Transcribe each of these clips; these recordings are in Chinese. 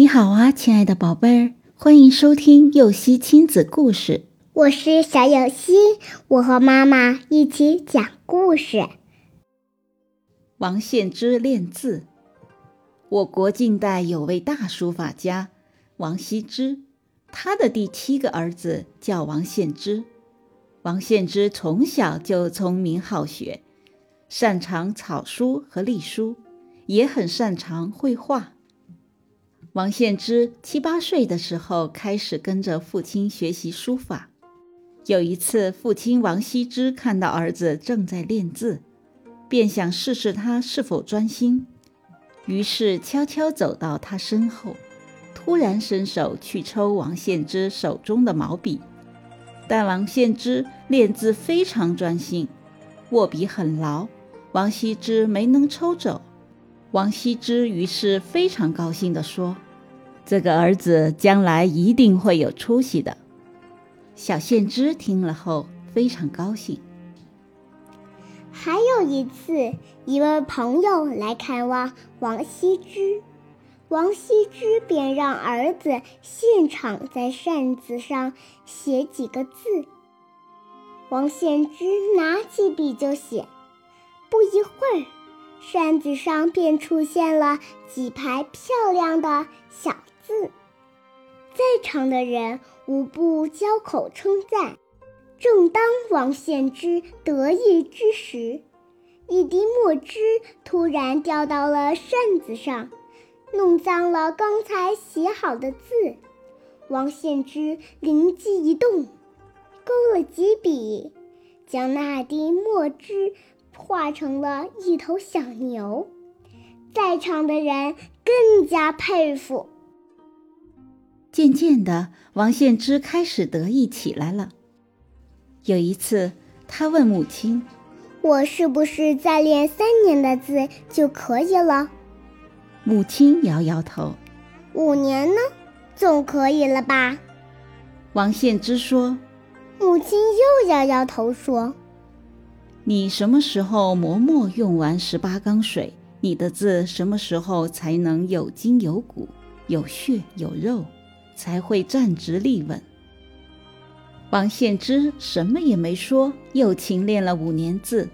你好啊，亲爱的宝贝儿，欢迎收听幼熙亲子故事。我是小幼熙，我和妈妈一起讲故事。王献之练字。我国近代有位大书法家王羲之，他的第七个儿子叫王献之。王献之从小就聪明好学，擅长草书和隶书，也很擅长绘画。王献之七八岁的时候开始跟着父亲学习书法。有一次，父亲王羲之看到儿子正在练字，便想试试他是否专心，于是悄悄走到他身后，突然伸手去抽王献之手中的毛笔。但王献之练字非常专心，握笔很牢，王羲之没能抽走。王羲之于是非常高兴地说：“这个儿子将来一定会有出息的。”小献之听了后非常高兴。还有一次，一位朋友来看望王羲之，王羲之便让儿子现场在扇子上写几个字。王献之拿起笔就写，不一会儿。扇子上便出现了几排漂亮的小字，在场的人无不交口称赞。正当王献之得意之时，一滴墨汁突然掉到了扇子上，弄脏了刚才写好的字。王献之灵机一动，勾了几笔，将那滴墨汁。画成了一头小牛，在场的人更加佩服。渐渐的，王献之开始得意起来了。有一次，他问母亲：“我是不是再练三年的字就可以了？”母亲摇摇头：“五年呢，总可以了吧？”王献之说。母亲又摇摇头说。你什么时候磨墨用完十八缸水，你的字什么时候才能有筋有骨、有血有肉，才会站直立稳？王献之什么也没说，又勤练了五年字。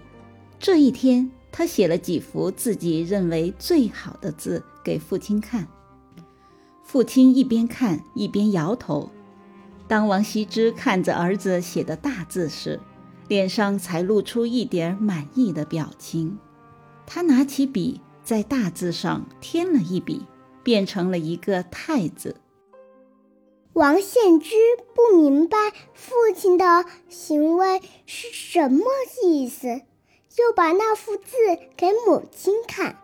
这一天，他写了几幅自己认为最好的字给父亲看。父亲一边看一边摇头。当王羲之看着儿子写的大字时，脸上才露出一点满意的表情。他拿起笔，在大字上添了一笔，变成了一个“太”字。王献之不明白父亲的行为是什么意思，就把那幅字给母亲看。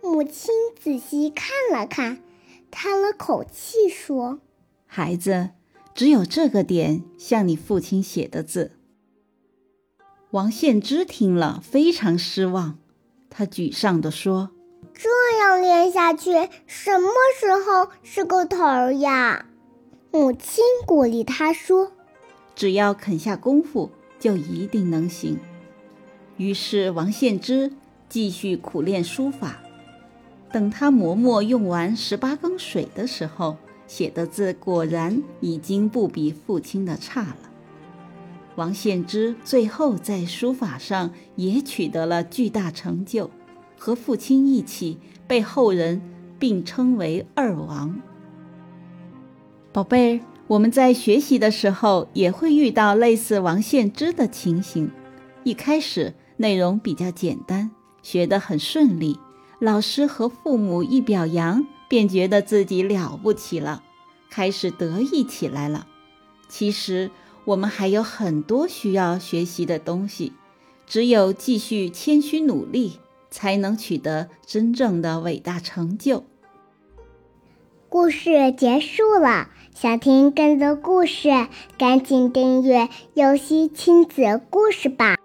母亲仔细看了看，叹了口气说：“孩子，只有这个点像你父亲写的字。”王献之听了非常失望，他沮丧地说：“这样练下去，什么时候是个头呀？”母亲鼓励他说：“只要肯下功夫，就一定能行。”于是王献之继续苦练书法。等他磨墨用完十八缸水的时候，写的字果然已经不比父亲的差了。王献之最后在书法上也取得了巨大成就，和父亲一起被后人并称为“二王”。宝贝儿，我们在学习的时候也会遇到类似王献之的情形。一开始内容比较简单，学得很顺利，老师和父母一表扬，便觉得自己了不起了，开始得意起来了。其实。我们还有很多需要学习的东西，只有继续谦虚努力，才能取得真正的伟大成就。故事结束了，想听更多故事，赶紧订阅“游戏亲子故事”吧。